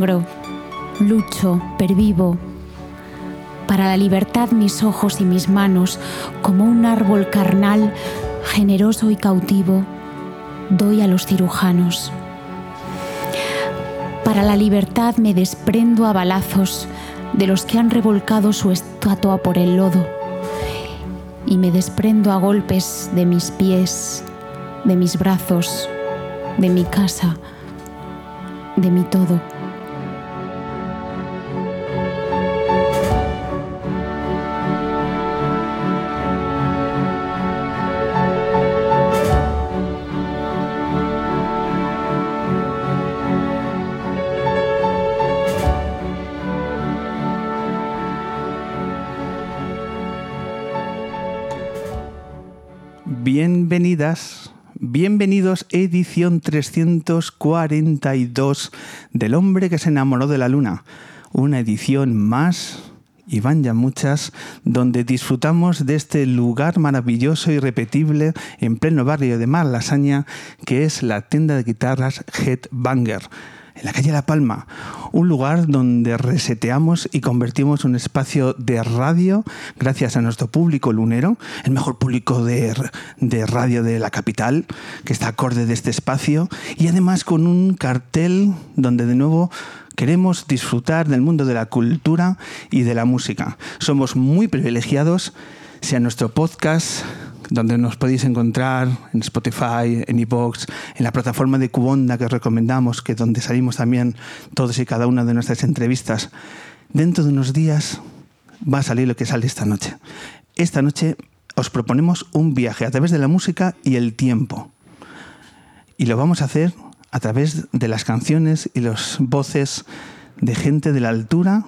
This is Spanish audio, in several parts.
Sangro, lucho, pervivo. Para la libertad mis ojos y mis manos, como un árbol carnal, generoso y cautivo, doy a los cirujanos. Para la libertad me desprendo a balazos de los que han revolcado su estatua por el lodo y me desprendo a golpes de mis pies, de mis brazos, de mi casa, de mi todo. Bienvenidas Bienvenidos, edición 342 del hombre que se enamoró de la luna. Una edición más, y van ya muchas, donde disfrutamos de este lugar maravilloso y repetible en pleno barrio de Malasaña, que es la tienda de guitarras Headbanger en la calle La Palma, un lugar donde reseteamos y convertimos un espacio de radio gracias a nuestro público lunero, el mejor público de, radio de la capital, que está acorde de este espacio, y además con un cartel donde de nuevo queremos disfrutar del mundo de la cultura y de la música. Somos muy privilegiados, sea nuestro podcast, donde nos podéis encontrar en Spotify, en iVoox, en la plataforma de Cubonda que os recomendamos, que donde salimos también todos y cada una de nuestras entrevistas. Dentro de unos días va a salir lo que sale esta noche. Esta noche os proponemos un viaje a través de la música y el tiempo. Y lo vamos a hacer a través de las canciones y las voces de gente de la altura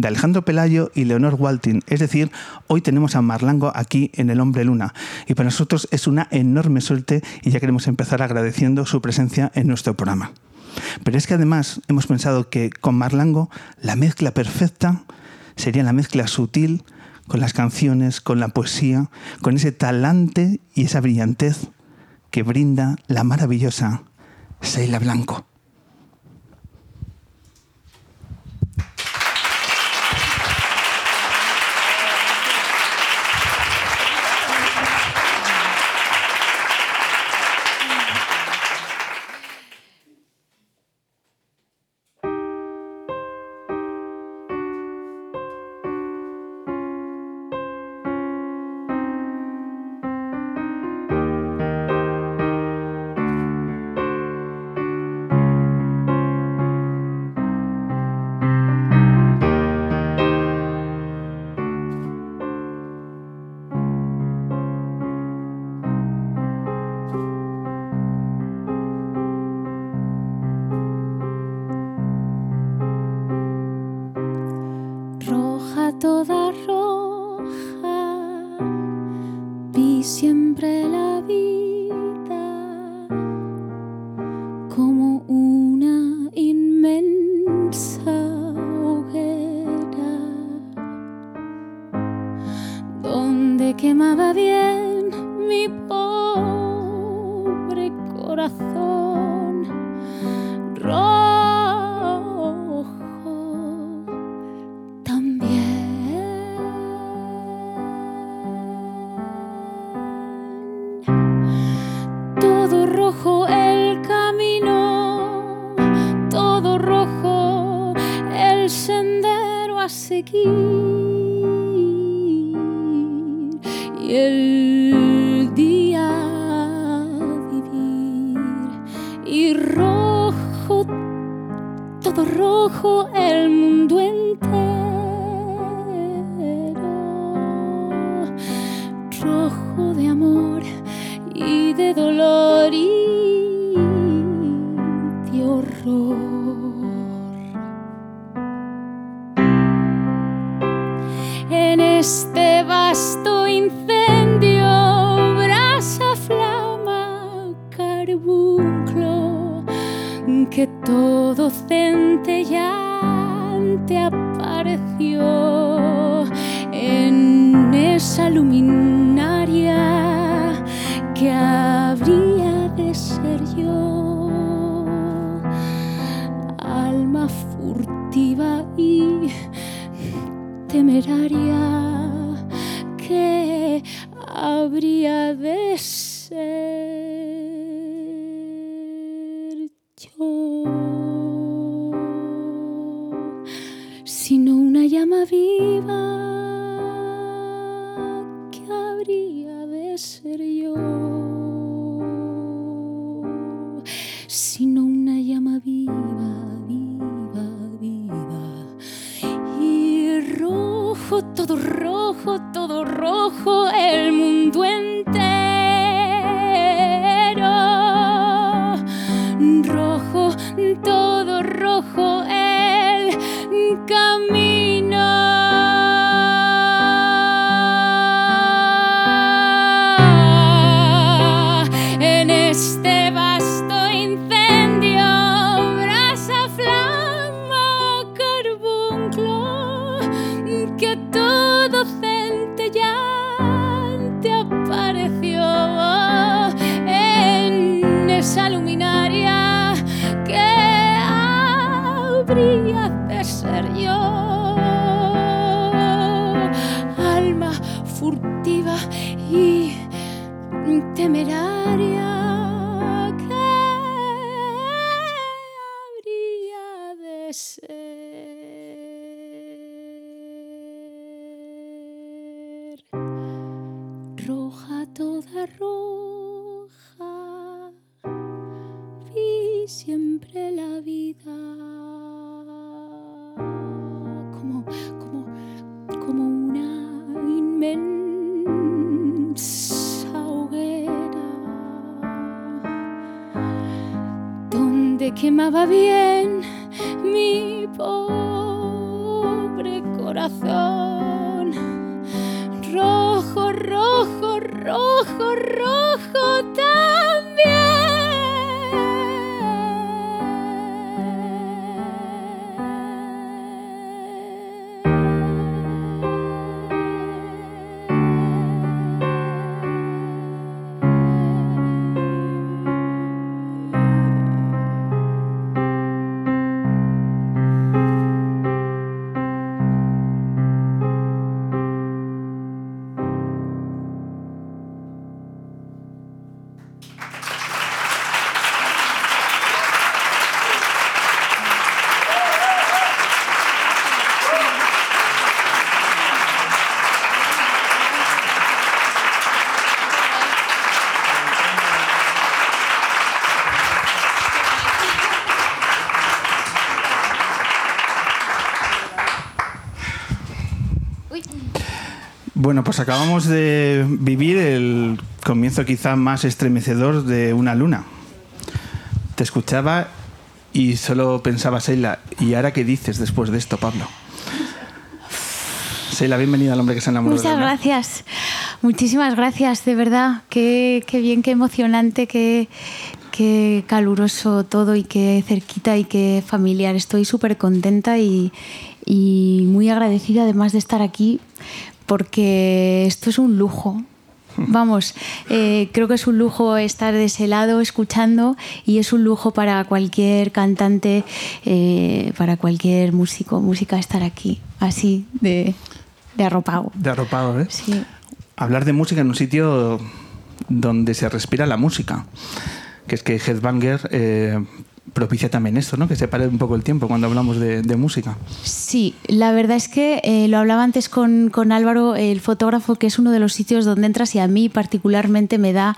de Alejandro Pelayo y Leonor Waltin. Es decir, hoy tenemos a Marlango aquí en El Hombre Luna. Y para nosotros es una enorme suerte y ya queremos empezar agradeciendo su presencia en nuestro programa. Pero es que además hemos pensado que con Marlango la mezcla perfecta sería la mezcla sutil con las canciones, con la poesía, con ese talante y esa brillantez que brinda la maravillosa Seila Blanco. Rojo de amor y de dolor y de horror. En este vasto incendio, brasa, flama, carbunclo, que todo centellante apareció en esa luminaria que habría de ser yo, alma furtiva y temeraria que habría de ser todo rojo, todo rojo, el mundo habría de ser yo. Alma furtiva y temeraria quemaba bien mi pobre corazón. Bueno, pues acabamos de vivir el comienzo quizá más estremecedor de una luna. Te escuchaba y solo pensaba, Seila, ¿y ahora qué dices después de esto, Pablo? Seila, bienvenida al hombre que se enamoró de la Muchas gracias. Muchísimas gracias, de verdad. Qué, qué bien, qué emocionante, qué, qué caluroso todo y qué cerquita y qué familiar. Estoy súper contenta y, y muy agradecida además de estar aquí porque esto es un lujo. Vamos, eh, creo que es un lujo estar de ese lado escuchando y es un lujo para cualquier cantante, eh, para cualquier músico, música estar aquí, así de, de arropado. De arropado, ¿eh? Sí. Hablar de música en un sitio donde se respira la música. Que es que Headbanger, eh, propicia también esto, ¿no? Que se pare un poco el tiempo cuando hablamos de, música. Sí, la verdad es que eh, lo hablaba antes con, con Álvaro, el fotógrafo, que es uno de los sitios donde entras y a mí particularmente me da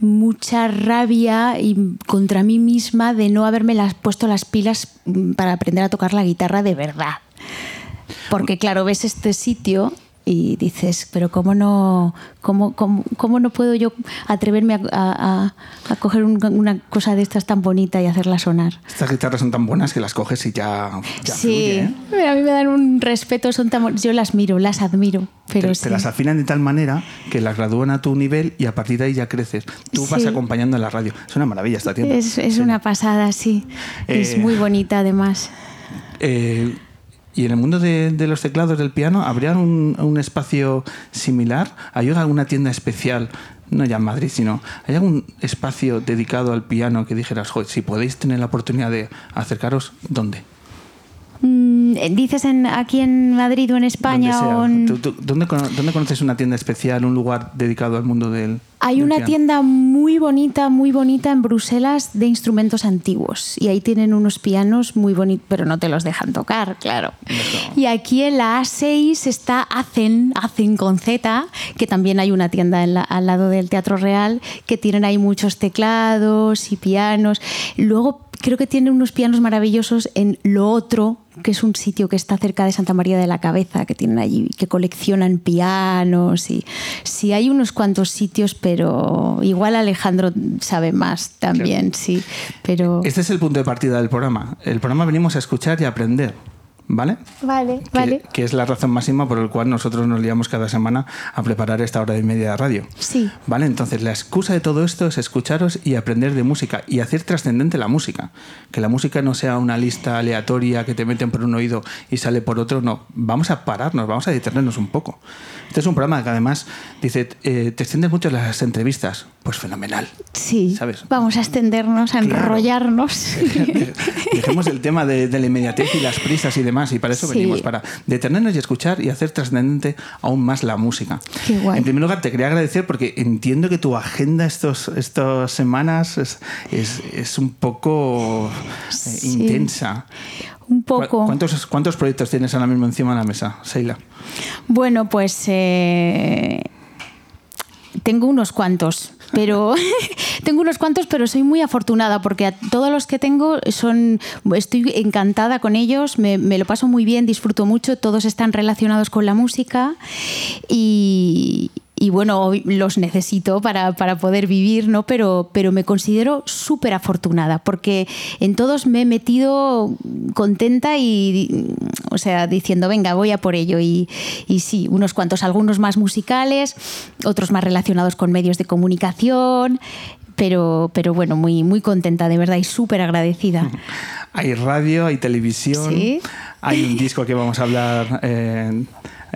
mucha rabia y contra mí misma de no haberme puesto las pilas mm, para aprender a tocar la guitarra de verdad. Porque claro, ves este sitio y dices, pero ¿cómo no, cómo, cómo, cómo no puedo yo atreverme a, a- a coger un- una cosa de estas tan bonita y hacerla sonar? Estas guitarras son tan buenas que las coges y ya, ya sí, fluye, ¿eh? a mí me dan un respeto, son tan yo las miro, las admiro, pero te, sí. te las afinan de tal manera que las gradúan a tu nivel y a partir de ahí ya creces. Tú vas acompañando en la radio. Es una maravilla esta tienda. es, es Sí. una pasada, sí. es Eh, muy bonita además. Eh, y en el mundo de, los teclados del piano, ¿habría un, un espacio similar? ¿Hay alguna tienda especial? No ya en Madrid, sino ¿hay algún espacio dedicado al piano que dijeras, "Joder, si podéis tener la oportunidad de acercaros, ¿dónde? Mm, ¿Dices en, aquí en Madrid o en España? Donde sea. o en- ¿Tú- tú- ¿Dónde, dónde conoces una tienda especial, un lugar dedicado al mundo del Hay una tienda muy bonita, muy bonita en Bruselas de instrumentos antiguos y ahí tienen unos pianos muy bonitos, pero no te los dejan tocar, claro. Y aquí en la A6 está Acen, Acen con Z, que también hay una tienda en la- al lado del Teatro Real, que tienen ahí muchos teclados y pianos. Luego creo que tienen unos pianos maravillosos en Lo Otro, que es un sitio que está cerca de Santa María de la Cabeza, que tienen allí, que coleccionan pianos y sí hay unos cuantos sitios, pero igual Alejandro sabe más también, sí. Pero Este es el punto de partida del programa. El programa venimos a escuchar y a aprender. ¿Vale? vale, Que- vale. Que, es la razón máxima por la cual nosotros nos liamos cada semana a preparar esta hora y media de radio. Sí. ¿Vale? Entonces, la excusa de todo esto es escucharos y aprender de música y hacer trascendente la música. Que la música no sea una lista aleatoria que te meten por un oído y sale por otro. No, vamos a pararnos, vamos a detenernos un poco. Este es un programa que además dice, eh, te extiendes mucho las entrevistas. Pues fenomenal. Sí, ¿Sabes? vamos a extendernos, a Claro. enrollarnos. Dejemos el tema de, de la inmediatez y las prisas y demás, y para eso Sí. venimos, para detenernos y escuchar y hacer trascendente aún más la música. Qué guay. En primer lugar, te quería agradecer porque entiendo que tu agenda estos, estas semanas es, es- es un poco eh, Sí. intensa. Un ¿Cu- poco. ¿Cuántos, ¿Cuántos proyectos tienes ahora mismo encima de la mesa, Seila? Bueno, pues eh, tengo unos cuantos, pero tengo unos cuantos, pero soy muy afortunada porque a todos los que tengo son, estoy encantada con ellos, me, me lo paso muy bien, disfruto mucho, todos están relacionados con la música y, y bueno, los necesito para, para poder vivir, ¿no? Pero, pero me considero súper afortunada porque en todos me he metido contenta y, o sea, diciendo, venga, voy a por ello. Y, y sí, unos cuantos, algunos más musicales, otros más relacionados con medios de comunicación, pero, pero bueno, muy, muy contenta, de verdad, y súper agradecida. Hay radio, hay televisión, Sí. hay un disco que vamos a hablar eh,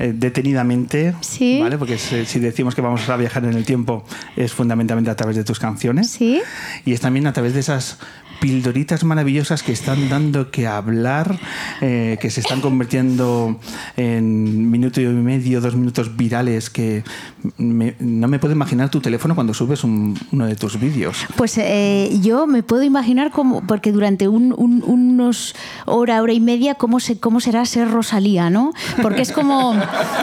eh, detenidamente, Sí. ¿vale? Porque si, si decimos que vamos a viajar en el tiempo es fundamentalmente a través de tus canciones. Sí. Y es también a través de esas pildoritas maravillosas que están dando que hablar, eh, que se están convirtiendo en minuto y medio, dos minutos virales, que me- no me puedo imaginar tu teléfono cuando subes un- uno de tus vídeos. Pues eh, yo me puedo imaginar cómo, porque durante un- un- unos hora, hora y media, cómo, se, cómo será ser Rosalía, ¿no? Porque es como,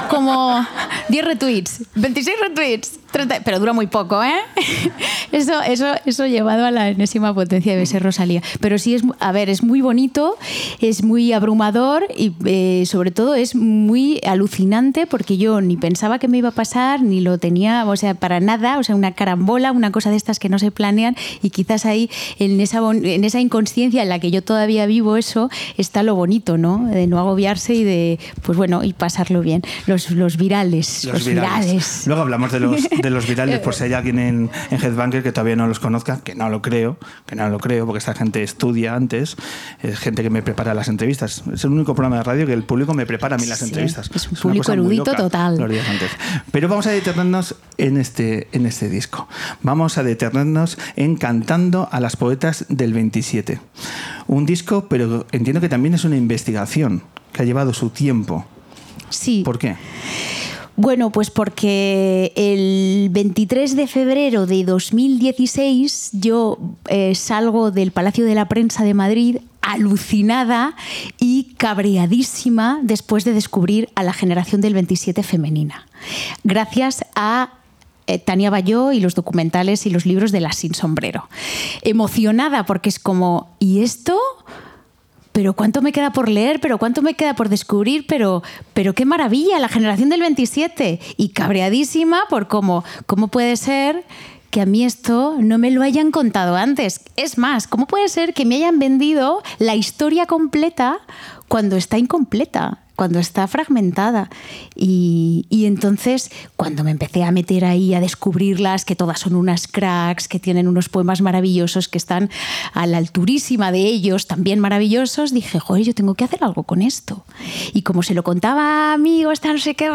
como 10 retweets, 26 retweets, 30, pero dura muy poco, ¿eh? Eso, eso, eso llevado a la enésima potencia debe ser Rosalía. Pero sí es, a ver, es muy bonito, es muy abrumador y eh, sobre todo es muy alucinante porque yo ni pensaba que me iba a pasar, ni lo tenía, o sea, para nada, o sea, una carambola, una cosa de estas que no se planean y quizás ahí en esa, en esa inconsciencia en la que yo todavía vivo eso, está lo bonito, ¿no? De no agobiarse y de, pues bueno, y pasarlo bien. Los, los virales, los, virales. Luego hablamos de los, de los virales, por si hay alguien en, en Headbanker que todavía no los conozca, que no lo creo, que no lo creo, porque esta gente estudia antes, es gente que me prepara las entrevistas. Es el único programa de radio que el público me prepara a mí las Sí, entrevistas. es un público erudito total. los días antes. Pero vamos a detenernos en este, en este disco. Vamos a detenernos en Cantando a las Poetas del 27. Un disco, pero entiendo que también es una investigación que ha llevado su tiempo. Sí. ¿Por qué? Bueno, pues porque el 23 de febrero de 2016 yo eh, salgo del Palacio de la Prensa de Madrid alucinada y cabreadísima después de descubrir a la generación del 27 femenina. Gracias a eh, Tania Bayó y los documentales y los libros de La Sin Sombrero. Emocionada porque es como, ¿y esto? Pero cuánto me queda por leer, pero cuánto me queda por descubrir, pero, pero qué maravilla, la generación del 27. Y cabreadísima por cómo, cómo puede ser que a mí esto no me lo hayan contado antes. Es más, ¿cómo puede ser que me hayan vendido la historia completa cuando está incompleta? Cuando está fragmentada. Y, entonces, cuando me empecé a meter ahí a descubrirlas, que todas son unas cracks, que tienen unos poemas maravillosos, que están a la alturísima de ellos, también maravillosos, dije, joder, yo tengo que hacer algo con esto. Y como se lo contaba a amigos, no sé qué,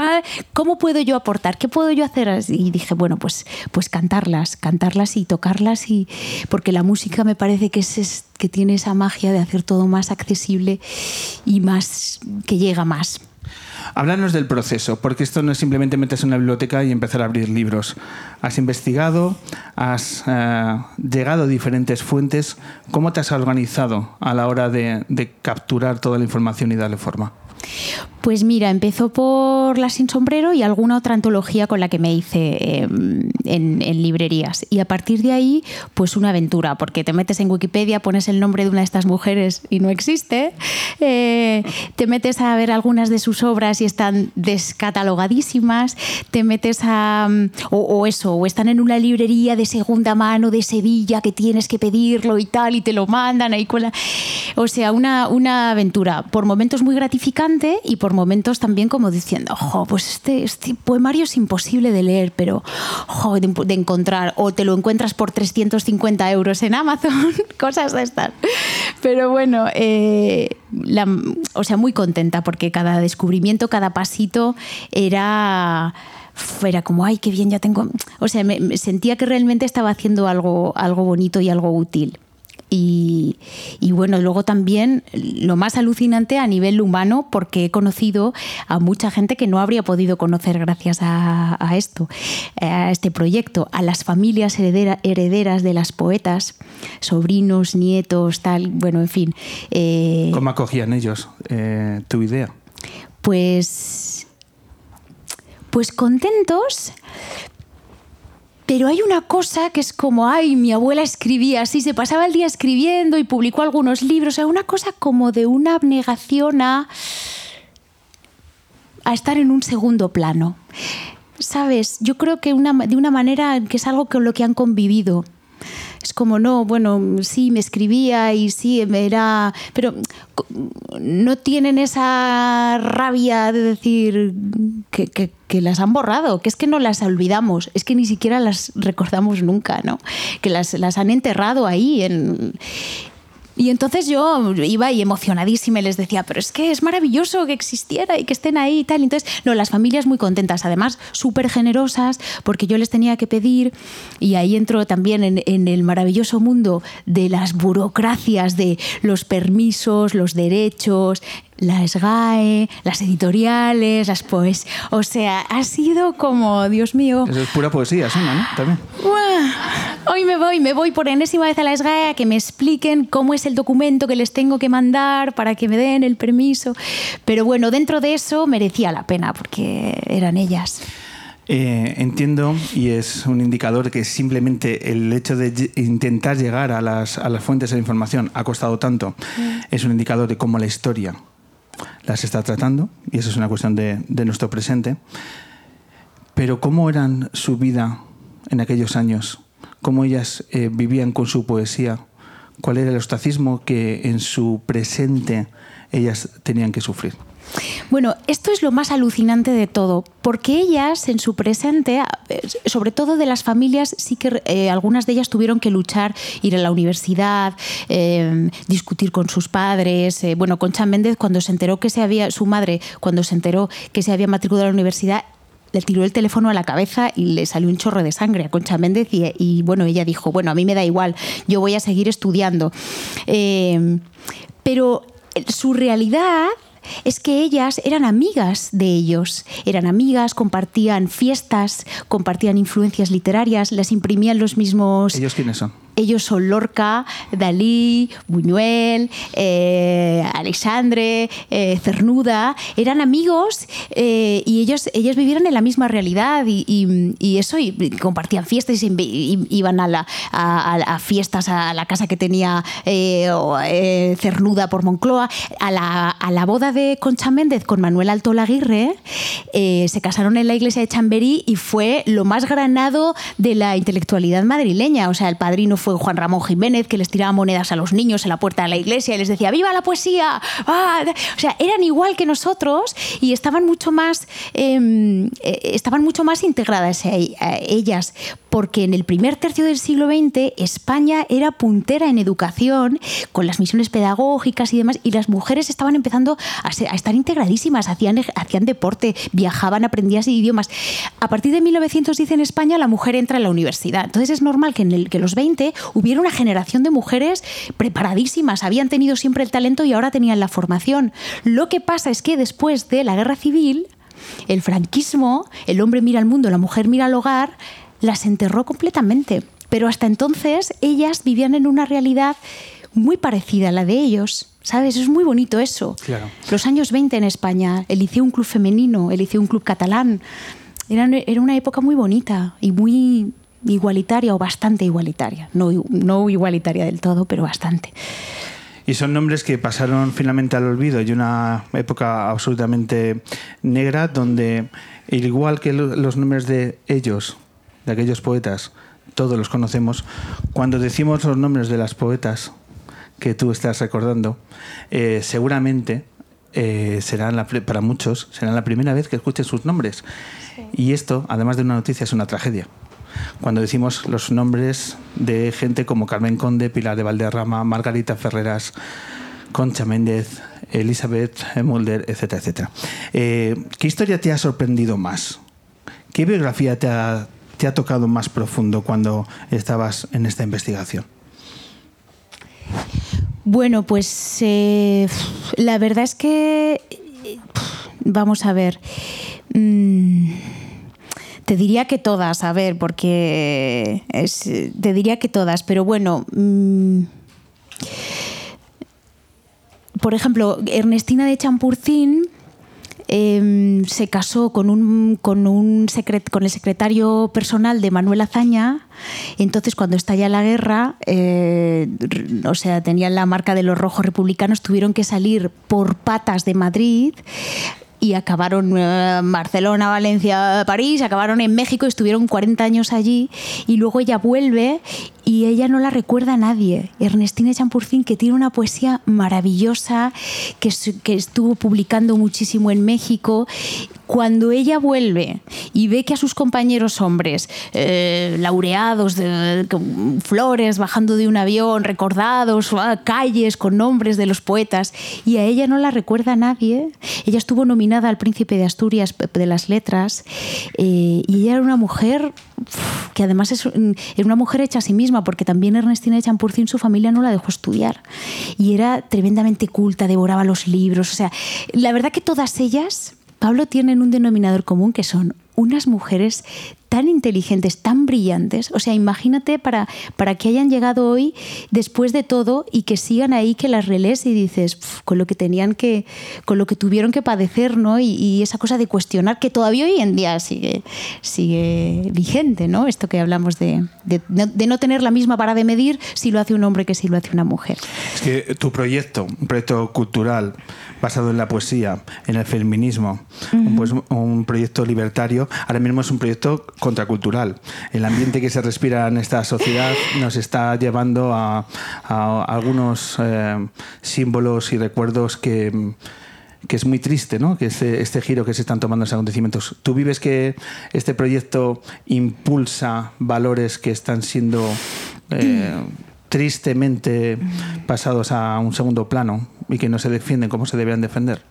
¿cómo puedo yo aportar? ¿Qué puedo yo hacer? Y dije, bueno, pues, pues cantarlas, cantarlas y tocarlas, y, porque la música me parece que es que tiene esa magia de hacer todo más accesible y más que llega más. Háblanos del proceso, porque esto no es simplemente meterse en una biblioteca y empezar a abrir libros. Has investigado, has eh, llegado a diferentes fuentes. ¿Cómo te has organizado a la hora de capturar toda la información y darle forma? Pues mira, empezó por La Sin Sombrero y alguna otra antología con la que me hice em, en, librerías. Y a partir de ahí, pues una aventura, porque te metes en Wikipedia, pones el nombre de una de estas mujeres y no existe. Te metes a ver algunas de sus obras y están descatalogadísimas. Te metes a. O, eso, o están en una librería de segunda mano de Sevilla que tienes que pedirlo y tal, y te lo mandan. O sea, una, una aventura. Por momentos muy gratificante y por momentos también como diciendo, ojo, pues este, este, poemario es imposible de leer, pero ojo, de, encontrar, o te lo encuentras por 350 euros en Amazon, cosas de estas. Pero bueno, eh, o sea, muy contenta porque cada descubrimiento, cada pasito era fuera como, ay, qué bien, ya tengo... O sea, me, sentía que realmente estaba haciendo algo, algo bonito y algo útil. Y, bueno, luego también lo más alucinante a nivel humano, porque he conocido a mucha gente que no habría podido conocer gracias a, esto, a este proyecto, a las familias herederas de las poetas, sobrinos, nietos, tal, bueno, en fin. Eh, ¿Cómo acogían ellos eh, tu idea? Pues, pues contentos, pero hay una cosa que es como, ay, mi abuela escribía así, se pasaba el día escribiendo y publicó algunos libros, o sea, una cosa como de una abnegación a, a estar en un segundo plano. ¿Sabes? Yo creo que una, de una manera que es algo con lo que han convivido es como, no, bueno, sí, me escribía y sí, era... Pero no tienen esa rabia de decir que, que, las han borrado, que es que no las olvidamos, es que ni siquiera las recordamos nunca, ¿no? Que las, las han enterrado ahí en, y entonces yo iba y emocionadísima y les decía, pero es que es maravilloso que existiera y que estén ahí y tal. Entonces, no, las familias muy contentas, además súper generosas, porque yo les tenía que pedir, y ahí entro también en, en, el maravilloso mundo de las burocracias, de los permisos, los derechos, la SGAE, las editoriales, las pues, o sea, ha sido como, Dios mío. Eso es pura poesía, suena, ¿no? También. Hoy me voy, me voy por enésima vez a la SGAE a que me expliquen cómo es el documento que les tengo que mandar para que me den el permiso. Pero bueno, dentro de eso merecía la pena porque eran ellas. Eh, entiendo y es un indicador que simplemente el hecho de intentar llegar a las, a las fuentes de información ha costado tanto. Mm. Es un indicador de cómo la historia las está tratando, y eso es una cuestión de, nuestro presente. Pero cómo eran su vida en aquellos años, cómo ellas eh, vivían con su poesía, cuál era el ostracismo que en su presente ellas tenían que sufrir. Bueno, esto es lo más alucinante de todo, porque ellas en su presente, sobre todo de las familias, sí que eh, algunas de ellas tuvieron que luchar, ir a la universidad, em, discutir con sus padres. Eh, bueno, Concha Méndez, cuando se enteró que se había, su madre, cuando se enteró que se había matriculado a la universidad, le tiró el teléfono a la cabeza y le salió un chorro de sangre a Concha Méndez y, bueno, ella dijo, bueno, a mí me da igual, yo voy a seguir estudiando. Em, pero su realidad es que ellas eran amigas de ellos. Eran amigas, compartían fiestas, compartían influencias literarias, las imprimían los mismos... ¿Ellos quiénes son? Ellos son Lorca, Dalí, Buñuel, eh, Alexandre, eh, Cernuda. Eran amigos eh, y ellos, ellos vivieron en la misma realidad y, eso, y compartían fiestas y, iban a, la- fiestas a la casa que tenía eh, Cernuda por Moncloa. A la, a la boda de Concha Méndez con Manuel Alto Laguirre se casaron en la iglesia de Chamberí y fue lo más granado de la intelectualidad madrileña. O sea, el padrino fue Juan Ramón Jiménez, que les tiraba monedas a los niños en la puerta de la iglesia y les decía, ¡viva la poesía! ¡Ah! O sea, eran igual que nosotros y estaban mucho más, eh, eh, estaban mucho más integradas a ellas, porque en el primer tercio del siglo XX España era puntera en educación, con las misiones pedagógicas y demás, y las mujeres estaban empezando a, estar integradísimas, hacían, hacían deporte, viajaban, aprendían idiomas. A partir de 1910 en España la mujer entra en la universidad. Entonces es normal que en el, que los 20 hubiera una generación de mujeres preparadísimas, habían tenido siempre el talento y ahora tenían la formación. Lo que pasa es que después de la guerra civil, el franquismo, el hombre mira al mundo, la mujer mira al hogar, las enterró completamente. Pero hasta entonces ellas vivían en una realidad muy parecida a la de ellos. ¿Sabes? Es muy bonito eso. Claro. Los años 20 en España, el un club femenino, el un club catalán. Era, era una época muy bonita y muy igualitaria o bastante igualitaria. No, no igualitaria del todo, pero bastante. Y son nombres que pasaron finalmente al olvido y una época absolutamente negra donde, igual que lo- los nombres de ellos, de aquellos poetas, todos los conocemos, cuando decimos los nombres de las poetas que tú estás recordando, eh, seguramente eh, serán la, para muchos será la primera vez que escuchen sus nombres. Y esto, además de una noticia, es una tragedia. Cuando decimos los nombres de gente como Carmen Conde, Pilar de Valderrama, Margarita Ferreras, Concha Méndez, Elizabeth Mulder, etcétera, etcétera. Eh, ¿Qué historia te ha sorprendido más? ¿Qué biografía te ha, te ha tocado más profundo cuando estabas en esta investigación? Bueno, pues eh, la verdad es que, eh, vamos a ver, mm, te diría que todas, a ver, porque es- te diría que todas, pero bueno, mm, por ejemplo, Ernestina de Champurcín eh, se casó con, un, con, un secret- con el secretario personal de Manuel Azaña. Entonces, cuando estalla la guerra, eh, o sea, tenían la marca de los rojos republicanos, tuvieron que salir por patas de Madrid y acabaron eh, Barcelona, Valencia, París, acabaron en México, estuvieron 40 años allí y luego ella vuelve y ella no la recuerda a nadie. Ernestina Champurcín, que tiene una poesía maravillosa, que, que estuvo publicando muchísimo en México, cuando ella vuelve y ve que a sus compañeros hombres, eh, laureados de flores, bajando de un avión, recordados, ah, calles con nombres de los poetas, y a ella no la recuerda nadie, ella estuvo nominada al Príncipe de Asturias de las Letras, eh, y ella era una mujer que además es era una mujer hecha a sí misma, porque también Ernestina de Champurcín su familia no la dejó estudiar, y era tremendamente culta, devoraba los libros, o sea, la verdad que todas ellas... Pablo tienen un denominador común que son unas mujeres tan inteligentes, tan brillantes. O sea, imagínate para, para que hayan llegado hoy después de todo y que sigan ahí, que las relés y dices, "Pf, con lo que tenían que, con lo que tuvieron que padecer, ¿no? Y, y esa cosa de cuestionar que todavía hoy en día sigue, sigue vigente, ¿no? Esto que hablamos de, de, de no tener la misma vara de medir si lo hace un hombre que si lo hace una mujer. Es que tu proyecto, un proyecto cultural basado en la poesía, en el feminismo, un, pues, un proyecto libertario, ahora mismo es un proyecto contracultural. El ambiente que se respira en esta sociedad nos está llevando a, algunos eh, símbolos y recuerdos que que es muy triste, ¿no? Que este, este giro que se están tomando los acontecimientos. ¿Tú vives que este proyecto impulsa valores que están siendo eh, tristemente pasados a un segundo plano y que no se defienden como se deberían defender?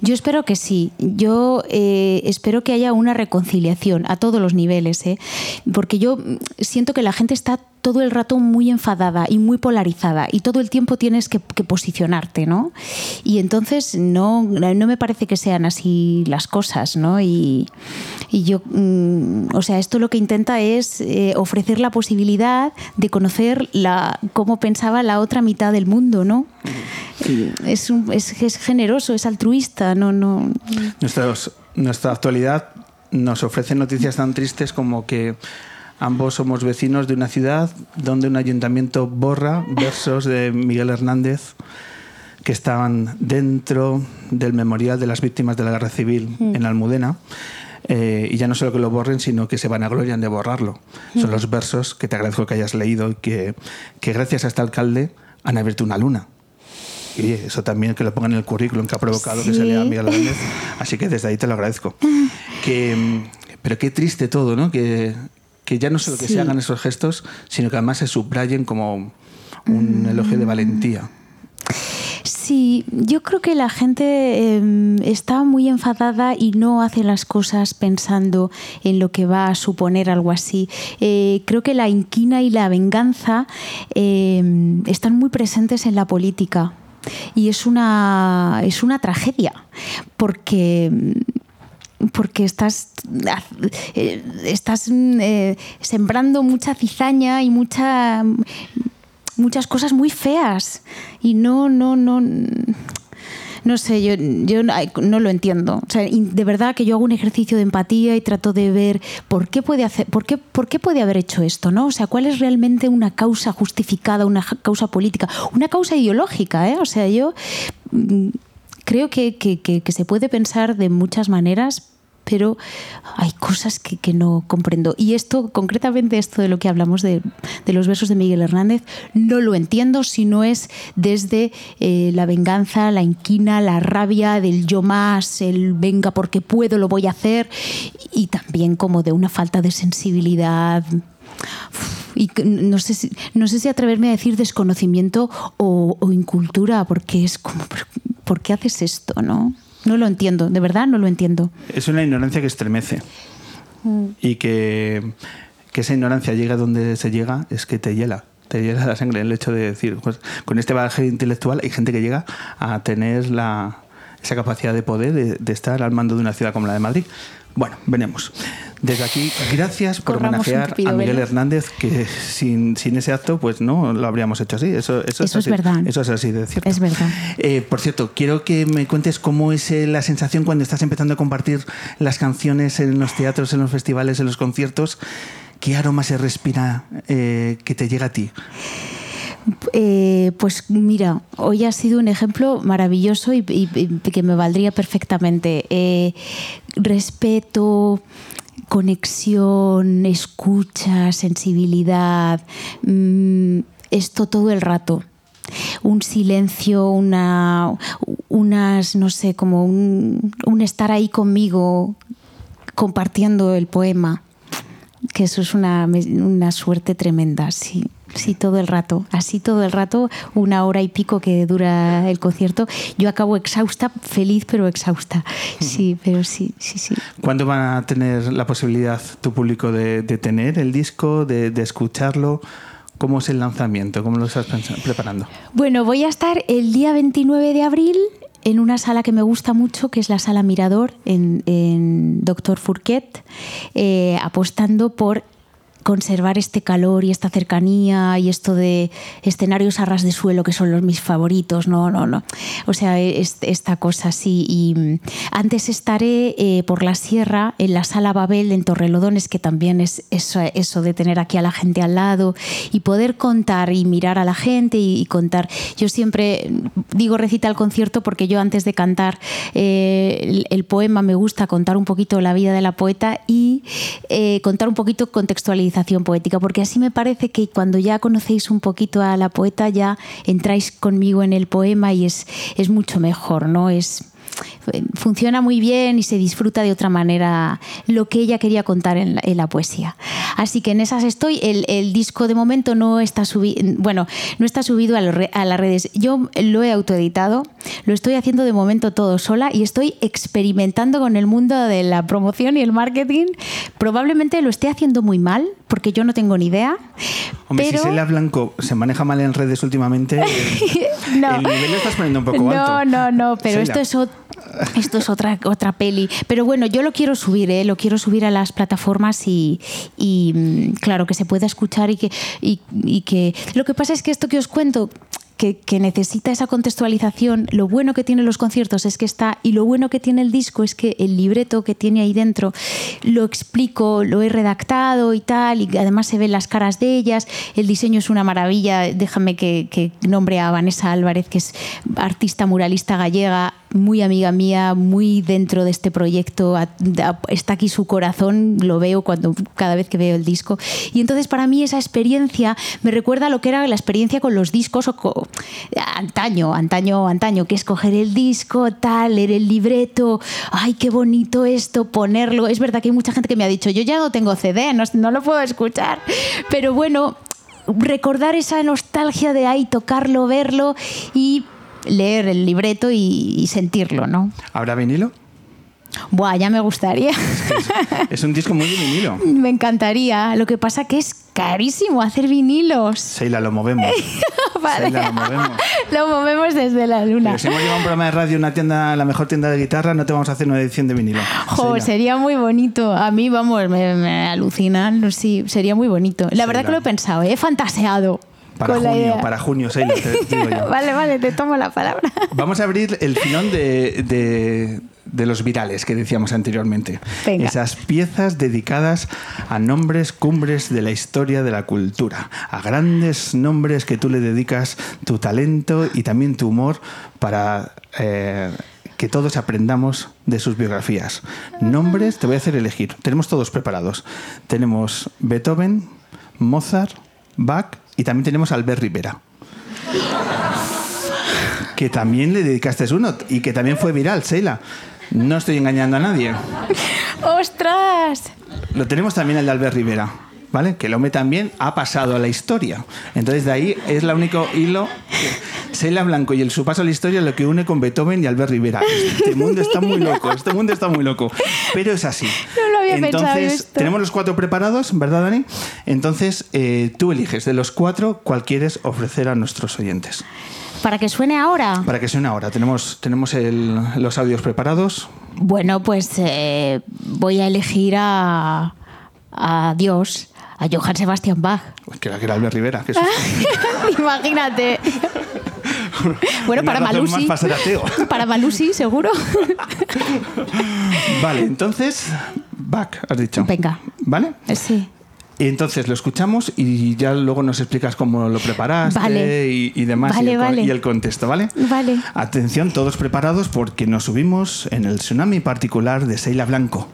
Yo espero que sí. Yo eh, espero que haya una reconciliación a todos los niveles, ¿eh? porque yo siento que la gente está todo el rato muy enfadada y muy polarizada y todo el tiempo tienes que, posicionarte, ¿no? Y entonces no, no me parece que sean así las cosas, ¿no? Y, yo, mm, o sea, esto lo que intenta es eh, ofrecer la posibilidad de conocer la, cómo pensaba la otra mitad del mundo, ¿no? Es, es, generoso, es altruista, no, no. nuestra actualidad nos ofrece noticias tan tristes como que Ambos somos vecinos de una ciudad donde un ayuntamiento borra versos de Miguel Hernández que estaban dentro del memorial de las víctimas de la guerra civil mm. en Almudena. Eh, y ya no solo que lo borren, sino que se van a glorian de borrarlo. Son mm. los versos que te agradezco que hayas leído y que, que gracias a este alcalde han abierto una luna. Y eso también que lo pongan en el currículum que ha provocado que se lea Miguel Hernández. Así que desde ahí te lo agradezco. Que, pero qué triste todo, ¿no? Que, que ya no solo que se hagan esos gestos, sino que además se subrayen como un mm. elogio de valentía. Sí, yo creo que la gente em, está muy enfadada y no hace las cosas pensando en lo que va a suponer algo así. Eh, creo que la inquina y la venganza em, están muy presentes en la política y es una, es una tragedia porque porque estás, estás eh, sembrando mucha cizaña y mucha, muchas cosas muy feas. Y no, no, no. No sé, yo, yo no lo entiendo. O sea, de verdad que yo hago un ejercicio de empatía y trato de ver por qué puede hacer, por qué, por qué puede haber hecho esto, ¿no? O sea, cuál es realmente una causa justificada, una causa política, una causa ideológica, ¿eh? O sea, yo mm, creo que, que, se puede pensar de muchas maneras, pero hay cosas que, no comprendo. Y esto, concretamente esto de lo que hablamos de, los versos de Miguel Hernández, no lo entiendo si no es desde eh, la venganza, la inquina, la rabia del yo más, el venga porque puedo, lo voy a hacer, y también como de una falta de sensibilidad y no sé, si, no sé si atreverme a decir desconocimiento o, o incultura, porque es como, ¿por qué haces esto? ¿no? No lo entiendo, de verdad no lo entiendo. Es una ignorancia que estremece mm. y que, que esa ignorancia llega donde se llega es que te hiela te hiela la sangre el hecho de decir, pues, con este bagaje intelectual hay gente que llega a tener la, esa capacidad de poder de, de, estar al mando de una ciudad como la de Madrid. Bueno, venemos. Desde aquí, gracias por homenajear a Miguel Hernández, que sin, sin, ese acto, pues no lo habríamos hecho así. Eso, eso, es, verdad. Eso es así de cierto. Es verdad. Eh, por cierto, quiero que me cuentes cómo es eh, la sensación cuando estás empezando a compartir las canciones en los teatros, en los festivales, en los conciertos. ¿Qué aroma se respira eh, que te llega a ti? Pues mira, hoy ha sido un ejemplo maravilloso y, que me valdría perfectamente. respeto, conexión, escucha, sensibilidad, mm, esto todo el rato. Un silencio, una, unas, no sé, como un, estar ahí conmigo compartiendo el poema, que eso es una, una suerte tremenda, sí. Sí, todo el rato. Así todo el rato, una hora y pico que dura el concierto. Yo acabo exhausta, feliz pero exhausta. Sí, pero sí, sí, sí. ¿Cuándo van a tener la posibilidad tu público de, tener el disco, de, escucharlo? ¿Cómo es el lanzamiento? ¿Cómo lo estás preparando? Bueno, voy a estar el día 29 de abril en una sala que me gusta mucho, que es la sala Mirador en, Doctor Fourquet, eh, apostando por conservar este calor y esta cercanía y esto de escenarios a ras de suelo que son los mis favoritos, no, no, no. O sea, esta cosa así. Y mm, antes estaré eh, por la sierra en la sala Babel en Torrelodones, que también es eso, eso, de tener aquí a la gente al lado y poder contar y mirar a la gente y, contar. Yo siempre digo recita el concierto porque yo antes de cantar eh, el, poema me gusta contar un poquito la vida de la poeta y eh, contar un poquito contextualizar poética, porque así me parece que cuando ya conocéis un poquito a la poeta ya entráis conmigo en el poema y es, es mucho mejor, ¿no? Es, funciona muy bien y se disfruta de otra manera lo que ella quería contar en la, en la poesía. Así que en esas estoy. El, el disco de momento no está subido, bueno, no está subido a, re- a las redes. Yo lo he autoeditado, lo estoy haciendo de momento todo sola y estoy experimentando con el mundo de la promoción y el marketing. Probablemente lo esté haciendo muy mal porque yo no tengo ni idea. Hombre, pero... si Celia Blanco se maneja mal en redes últimamente, No. el nivel lo estás poniendo un poco no, alto. No, no, pero Sheila. esto es, ot- esto es otra, otra peli. Pero bueno, yo lo quiero subir, ¿eh? lo quiero subir a las plataformas y, mm, claro, que se pueda escuchar y que, y que... Lo que pasa es que esto que os cuento... Que, que necesita esa contextualización. Lo bueno que tienen los conciertos es que está, y lo bueno que tiene el disco es que el libreto que tiene ahí dentro lo explico, lo he redactado y tal, y además se ven las caras de ellas. El diseño es una maravilla. Déjame que, que nombre a Vanessa Álvarez, que es artista muralista gallega, muy amiga mía, muy dentro de este proyecto. Está aquí su corazón, lo veo cuando cada vez que veo el disco. Y entonces para mí esa experiencia me recuerda a lo que era la experiencia con los discos o co- antaño, antaño, antaño, que es coger el disco, tal, leer el libreto, ay, qué bonito esto, ponerlo. Es verdad que hay mucha gente que me ha dicho, yo ya no tengo CD, no, lo puedo escuchar. Pero bueno, recordar esa nostalgia de ahí, tocarlo, verlo y leer el libreto y, y sentirlo, ¿no? ¿Habrá vinilo? Buah, ya me gustaría. Es un disco muy de vinilo. me encantaría. Lo que pasa que es carísimo hacer vinilos. Seila, lo movemos. Vale. Seila, lo movemos. Lo movemos desde la luna. Pero si hemos llevado un programa de radio, una tienda, la mejor tienda de guitarra, no te vamos a hacer una edición de vinilo. Jo, Seila. sería muy bonito. A mí, vamos, me, me alucinan. Sí, sería muy bonito. La verdad que lo he pensado, ¿eh? he fantaseado. Para con junio, para junio, Seila, te digo yo. vale, vale, te tomo la palabra. Vamos a abrir el filón de, de- de los virales que decíamos anteriormente. Venga. Esas piezas dedicadas a nombres cumbres de la historia de la cultura, a grandes nombres que tú le dedicas tu talento y también tu humor para eh, que todos aprendamos de sus biografías. Nombres, te voy a hacer elegir. Tenemos todos preparados. Tenemos Beethoven, Mozart, Bach y también tenemos Albert Rivera que también le dedicaste uno y que también fue viral, Sheila. No estoy engañando a nadie. ¡Ostras! Lo tenemos también el de Albert Rivera, ¿vale? Que el hombre también ha pasado a la historia. Entonces de ahí es el único hilo. que Blanco y el su paso a la historia lo que une con Beethoven y Albert Rivera. Este mundo está muy loco, este mundo está muy loco. Pero es así. No lo había Entonces, pensado esto. tenemos los cuatro preparados, ¿verdad, Dani? Entonces, eh, tú eliges de los cuatro cuál quieres ofrecer a nuestros oyentes. Para que suene ahora. Para que suene ahora, tenemos, tenemos el- los audios preparados. Bueno, pues eh, voy a elegir a, a Dios, a Johann Sebastian Bach. Que era, que era Albert Rivera. susto. Imagínate. bueno, Una para más sí. para. Para Malú sí, seguro. Vale, entonces, Bach, has dicho. Venga. ¿Vale? Sí. Y entonces lo escuchamos y ya luego nos explicas cómo lo preparaste Vale. y, y demás Vale, y, el, vale. y el contexto, ¿vale? Vale. Atención, todos preparados porque nos subimos en el tsunami particular de Seila Blanco.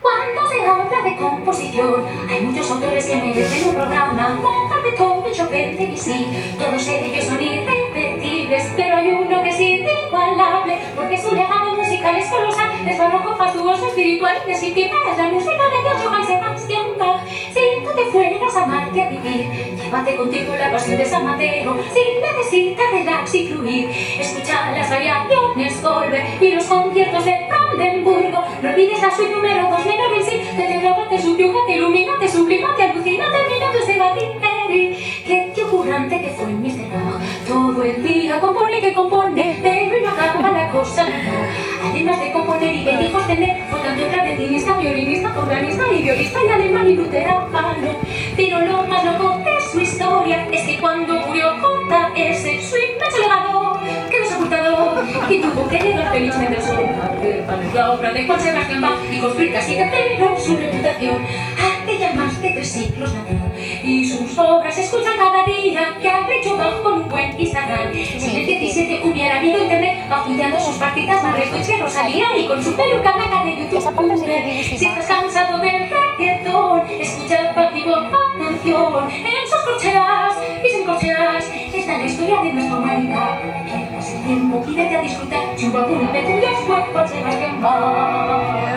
Cuando se habla de composición, hay muchos autores que merecen un programa. Mozart, Beethoven, Chopin, Debussy, todos ellos son irrepetibles, pero hay uno que es inigualable, porque su legado musical es colosal, es barroco, fastuoso, espiritual, descriptiva es la música de Dios Johann Sebastian Bach. Si tú te fueras a Marte a vivir, llévate contigo la pasión de San Mateo, si necesitas relax y fluir, escucha las variaciones Goldberg y los conciertos de Brandenburgo, no olvides la suite número 2 menor en sí, que te graba, te subyuga, te ilumina, te sublima, te alucina, termina tu de Battieri. Qué tío currante que fue. Bach, todo el día compone que compone, pero no acaba la cosa Además de componer y de hijos tener, cantor, clavecinista, violinista, organista y violista y alemán y luterano. Pero lo más loco de su historia es que cuando murió J.S. su inmenso legado quedó sepultado y tuvo que llegar Félix Mendelssohn la obra de Juan Sebastián Bach y construir así de cero su reputación. De tres siglos nació y sus obras se escuchan cada día que ha hecho Bach con un buen Instagram. Si en el 17 hubiera habido internet, Bach tuiteando sus partidas más retweets que Rosalía y con su peluca blanca de YouTube. Si estás cansado del reggaetón, escucha Bach y Bach canción en sus corcheas y sin corcheas. Esta es la historia de nuestra humanidad. Que nos tiempo vete a disfrutar. Chupa un petu y después pues se va a quemar.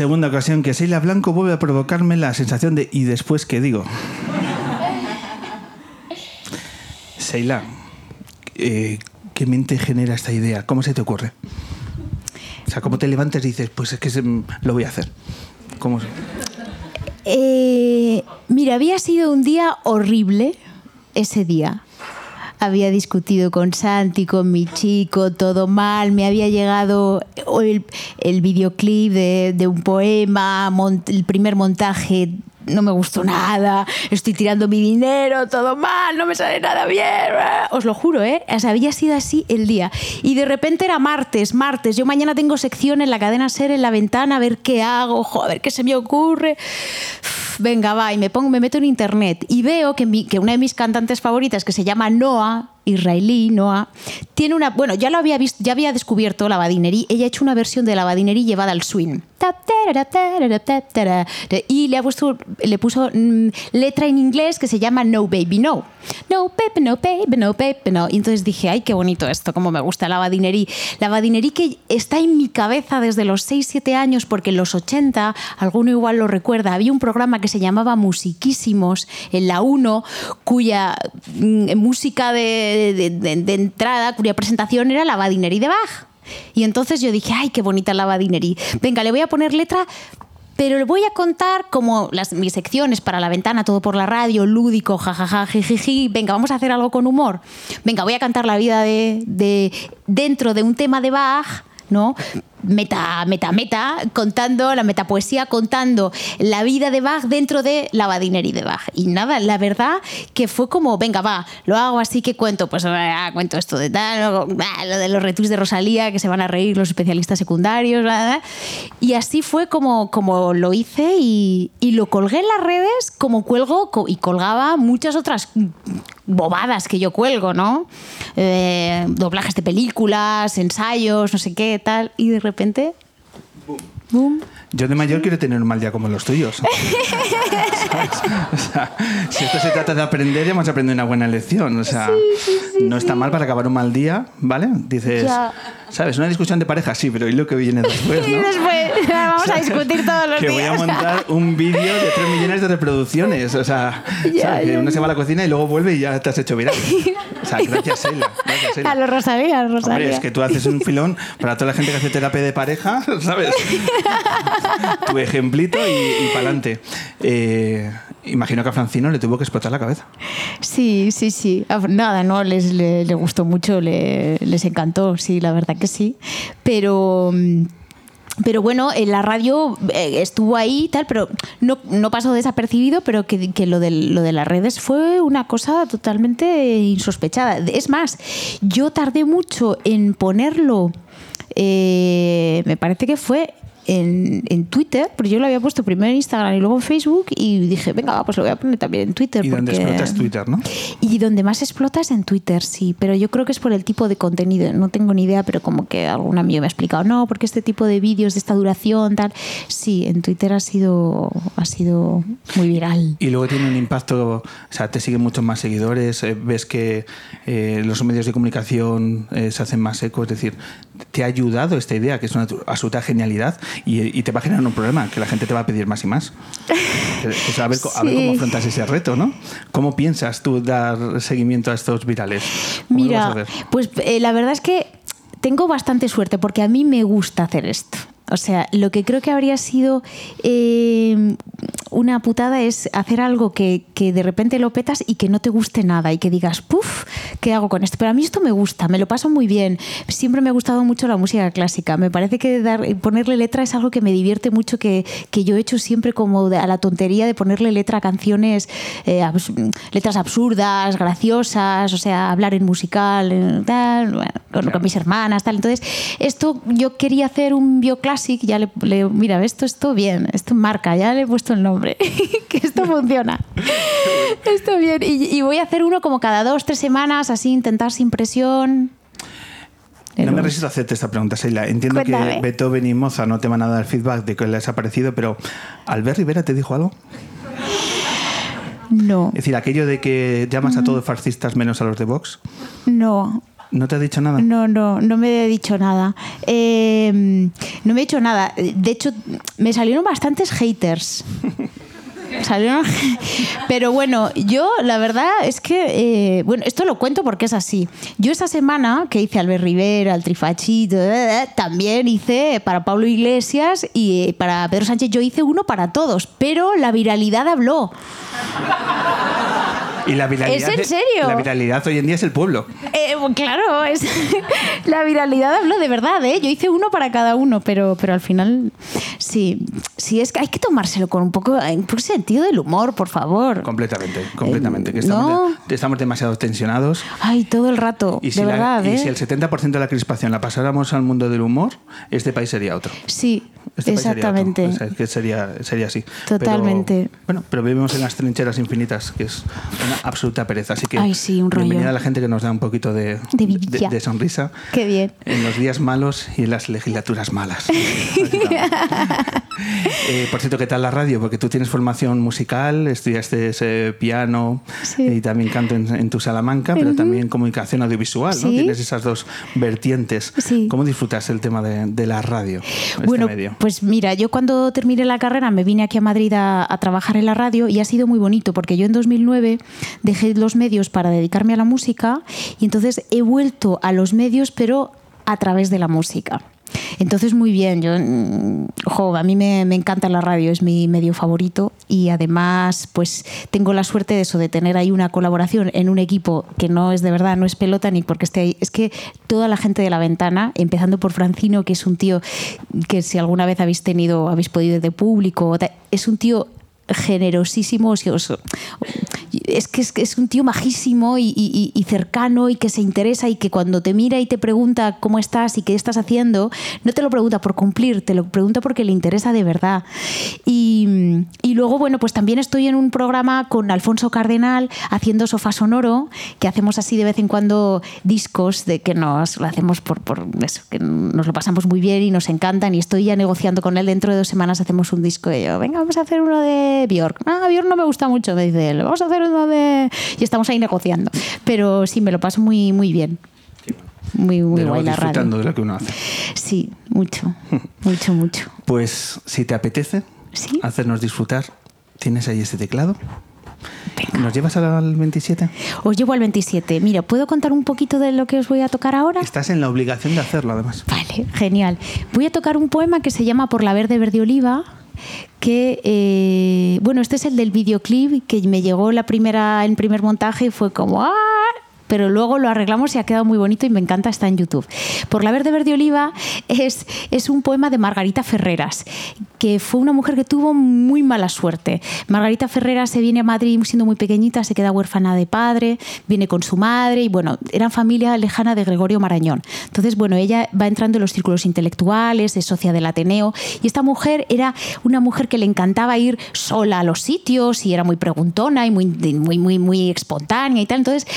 Segunda ocasión que Seila Blanco vuelve a provocarme la sensación de ¿y después qué digo? Seila, eh, ¿qué mente genera esta idea? ¿Cómo se te ocurre? O sea, ¿cómo te levantas y dices, pues es que lo voy a hacer? ¿Cómo Eh, mira, había sido un día horrible ese día. Había discutido con Santi, con mi chico, todo mal. Me había llegado el, el videoclip de, de un poema, el primer montaje no me gustó nada, estoy tirando mi dinero, todo mal, no me sale nada bien. Os lo juro, ¿eh? O había sido así el día. Y de repente era martes, martes. Yo mañana tengo sección en la cadena Ser en la ventana, a ver qué hago, jo, a ver qué se me ocurre. Venga, va, y me pongo, me meto en internet y veo que, que una de mis cantantes favoritas, que se llama Noah, israelí, Noah, tiene una. Bueno, ya lo había visto, ya había descubierto la badinerí. Ella ha hecho una versión de la badinerí llevada al swing. Y le ha puesto, le puso mm, letra en inglés que se llama No Baby No. No baby, no baby, no baby, no. Entonces dije, ay, qué bonito esto, cómo me gusta la badinerí. La badinerí que está en mi cabeza desde los 6, 7 años, porque en los 80, alguno igual lo recuerda, había un programa que se llamaba Musiquísimos en la 1, cuya mm, música de, de- entrada, cuya presentación era la badinerí de Bach. Y entonces yo dije, ay, qué bonita la badinerí. Venga, le voy a poner letra pero le voy a contar como las, mis secciones para la ventana, todo por la radio, lúdico, jajaja, jijiji. Venga, vamos a hacer algo con humor. Venga, voy a cantar la vida de- dentro de un tema de Bach, ¿no? Meta, meta, meta, contando la metapoesía, contando la vida de Bach dentro de la badinería de Bach. Y nada, la verdad que fue como, venga, va, lo hago así que cuento, pues ah, cuento esto de tal, ah, lo de los retweets de Rosalía, que se van a reír los especialistas secundarios, ah, y así fue como, como lo hice y, y lo colgué en las redes como cuelgo y colgaba muchas otras bobadas que yo cuelgo, ¿no? Eh, doblajes de películas, ensayos, no sé qué, tal, y de repente... Boom. Yo de mayor quiero tener un mal día como los tuyos. O sea, si esto se trata de aprender, ya hemos aprendido una buena lección. O sea, no está mal para acabar un mal día, ¿vale? Dices, Ya. ¿Sabes? Una discusión de pareja, sí, pero ¿y lo que viene después, Y no? después vamos a discutir todos los que días. voy a montar un vídeo de 3 millones de reproducciones. O sea, Ya, ¿sabes? que uno se va a la cocina y luego vuelve y ya te has hecho viral. O sea, gracias, Sheila. Gracias, Sheila. A los Rosalía, a Rosalía. Hombre, es que tú haces un filón para toda la gente que hace terapia de pareja, ¿sabes? tu ejemplito y, para adelante. Imagino que a Francino le tuvo que explotar la cabeza. Sí, sí, sí. Nada, no, les, le, le gustó mucho, le- les encantó, sí, la verdad que sí. Pero. mm, Pero bueno, en la radio eh, estuvo ahí y tal, pero no, no pasó desapercibido, pero que, que lo, de, lo de las redes fue una cosa totalmente insospechada. Es más, yo tardé mucho en ponerlo, eh, me parece que fue en, en Twitter, porque yo lo había puesto primero en Instagram y luego en Facebook y dije, venga, va, pues lo voy a poner también en Twitter. Y donde porque- explotas Twitter, ¿no? y donde más explota es en Twitter, sí, pero yo creo que es por el tipo de contenido. No tengo ni idea, pero como que algún amigo me ha explicado, no, porque este tipo de vídeos de esta duración, tal. Sí, en Twitter ha sido, ha sido muy viral. Y luego tiene un impacto, o sea, te siguen muchos más seguidores, eh, ves que eh, los medios de comunicación eh, se hacen más eco, es decir, te ha ayudado esta idea, que es una absoluta genialidad, y, y te va a generar un problema, que la gente te va a pedir más y más. Pues a, ver, co- a ver cómo Sí. afrontas ese reto, ¿no? ¿Cómo piensas tú dar seguimiento a estos virales? ¿Cómo lo vas a Mira, pues eh, la verdad es que tengo bastante suerte porque a mí me gusta hacer esto. O sea, lo que creo que habría sido eh, una putada es hacer algo que, que de repente lo petas y que no te guste nada y que digas, puff, ¿qué hago con esto? Pero a mí esto me gusta, me lo paso muy bien. Siempre me ha gustado mucho la música clásica. Me parece que dar, ponerle letra es algo que me divierte mucho, que, que yo he hecho siempre como a la tontería de ponerle letra a canciones, eh, abs- letras absurdas, graciosas, o sea, hablar en musical, tal, bueno, con, con mis hermanas, tal. Entonces, esto yo quería hacer un bioclásic, ya le, le- mira, esto, esto bien, esto marca, ya le he puesto el nombre, que esto funciona. Está bien. Y, y voy a hacer uno como cada dos, tres semanas, así, intentar sin presión. No me resisto a hacerte esta pregunta, Sheila. Entiendo Cuéntame. que Beethoven y Mozart no te van a dar feedback de que les ha parecido, pero ¿Albert Rivera te dijo algo? No, Es decir, aquello de que llamas a todos fascistas menos a los de Vox, no, ¿no te ha dicho nada? No, no, no me he dicho nada. Eh, no me he dicho nada. De hecho, me salieron bastantes haters. Salieron, pero bueno, yo la verdad es que, eh, bueno, esto lo cuento porque es así. Yo esa semana que hice Albert Rivera, el Trifachito, eh, también hice para Pablo Iglesias y eh, para Pedro Sánchez yo hice uno para todos, pero la viralidad habló. Y la viralidad, ¿Es en serio? La viralidad hoy en día es el pueblo. Eh, claro, es la viralidad habló de verdad, ¿eh? Yo hice uno para cada uno, pero, pero al final sí, sí es que hay que tomárselo con un poco, un poco sentido del humor, por favor. Completamente, completamente. Que estamos, no. de- estamos demasiado tensionados. Ay, todo el rato, Y si, de la- verdad, y ¿eh? si el 70% de la crispación la pasáramos al mundo del humor, este país sería otro. Sí, Este país sería otro. exactamente. O sea, que sería, sería así. Totalmente. Pero, bueno, pero vivimos en las trincheras infinitas, que es una absoluta pereza. Así que Ay, sí, un rollo. bienvenida a la gente que nos da un poquito de, De vidilla. de sonrisa Qué bien. en los días malos y en las legislaturas malas. Eh, por cierto, ¿qué tal la radio? Porque tú tienes formación musical, estudiaste ese piano Sí. y también canto en, en tu Salamanca, pero también comunicación audiovisual, ¿no? Tienes esas dos vertientes. Sí. ¿Cómo disfrutas el tema de, de la radio? este Bueno, medio? pues mira, yo cuando terminé la carrera me vine aquí a Madrid a, a trabajar en la radio y ha sido muy bonito porque yo en 2009 dejé los medios para dedicarme a la música y entonces he vuelto a los medios pero a través de la música. Entonces, muy bien, yo, mm, jo, a mí me, me encanta la radio, es mi medio favorito y además, pues tengo la suerte de eso, de tener ahí una colaboración en un equipo que no es de verdad, no es pelota ni porque esté ahí, es que toda la gente de la ventana, empezando por Francino, que es un tío que si alguna vez habéis tenido, habéis podido ir de público, es un tío generosísimo, es que es, un tío majísimo y, cercano y que se interesa y que cuando te mira y te pregunta cómo estás y qué estás haciendo, no te lo pregunta por cumplir, te lo pregunta porque le interesa de verdad. Y, y luego, bueno, pues también estoy en un programa con Alfonso Cardenal haciendo sofá sonoro, que hacemos así de vez en cuando discos de que nos lo hacemos por, por eso, que nos lo pasamos muy bien y nos encantan y estoy ya negociando con él, dentro de dos semanas hacemos un disco y yo, venga, vamos a hacer uno de Bjork. Ah, Bjork no me gusta mucho, me dice él, vamos a hacer uno de... Y estamos ahí negociando. Pero sí, me lo paso muy, muy bien. Muy, muy de guay la disfrutando radio. de lo que uno hace. Sí, mucho, mucho, mucho. Pues si te apetece Sí. hacernos disfrutar, ¿tienes ahí ese teclado? ¿Nos llevas al 27? Os llevo al 27. Mira, ¿puedo contar un poquito de lo que os voy a tocar ahora? Estás en la obligación de hacerlo, además. Vale, genial. Voy a tocar un poema que se llama Por la verde verde oliva, que, eh, bueno, este es el del videoclip, que me llegó la primera, en primer montaje y fue como, ¡ah! Pero luego lo arreglamos y ha quedado muy bonito y me encanta, está en YouTube. Por la verde verde oliva es, es un poema de Margarita Ferreras, que fue una mujer que tuvo muy mala suerte. Margarita Ferreras se viene a Madrid siendo muy pequeñita, se queda huérfana de padre, viene con su madre y bueno, eran familia lejana de Gregorio Marañón. Entonces, bueno, ella va entrando en los círculos intelectuales, es socia del Ateneo y esta mujer era una mujer que le encantaba ir sola a los sitios y era muy preguntona y muy, muy, muy, muy espontánea y tal. Entonces,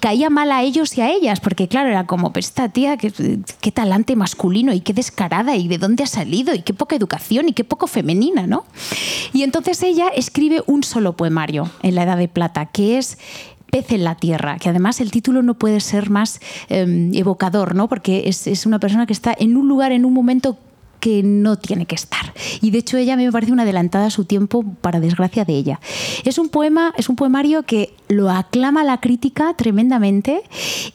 caía mal a ellos y a ellas, porque claro, era como, esta tía, qué, talante masculino y qué descarada y de dónde ha salido y qué poca educación y qué poco femenina, ¿no? Y entonces ella escribe un solo poemario en la Edad de Plata, que es Pez en la Tierra, que además el título no puede ser más eh, evocador, ¿no? Porque es, es una persona que está en un lugar, en un momento que no tiene que estar. Y de hecho ella me parece una adelantada a su tiempo para desgracia de ella. Es un poema, es un poemario que lo aclama la crítica tremendamente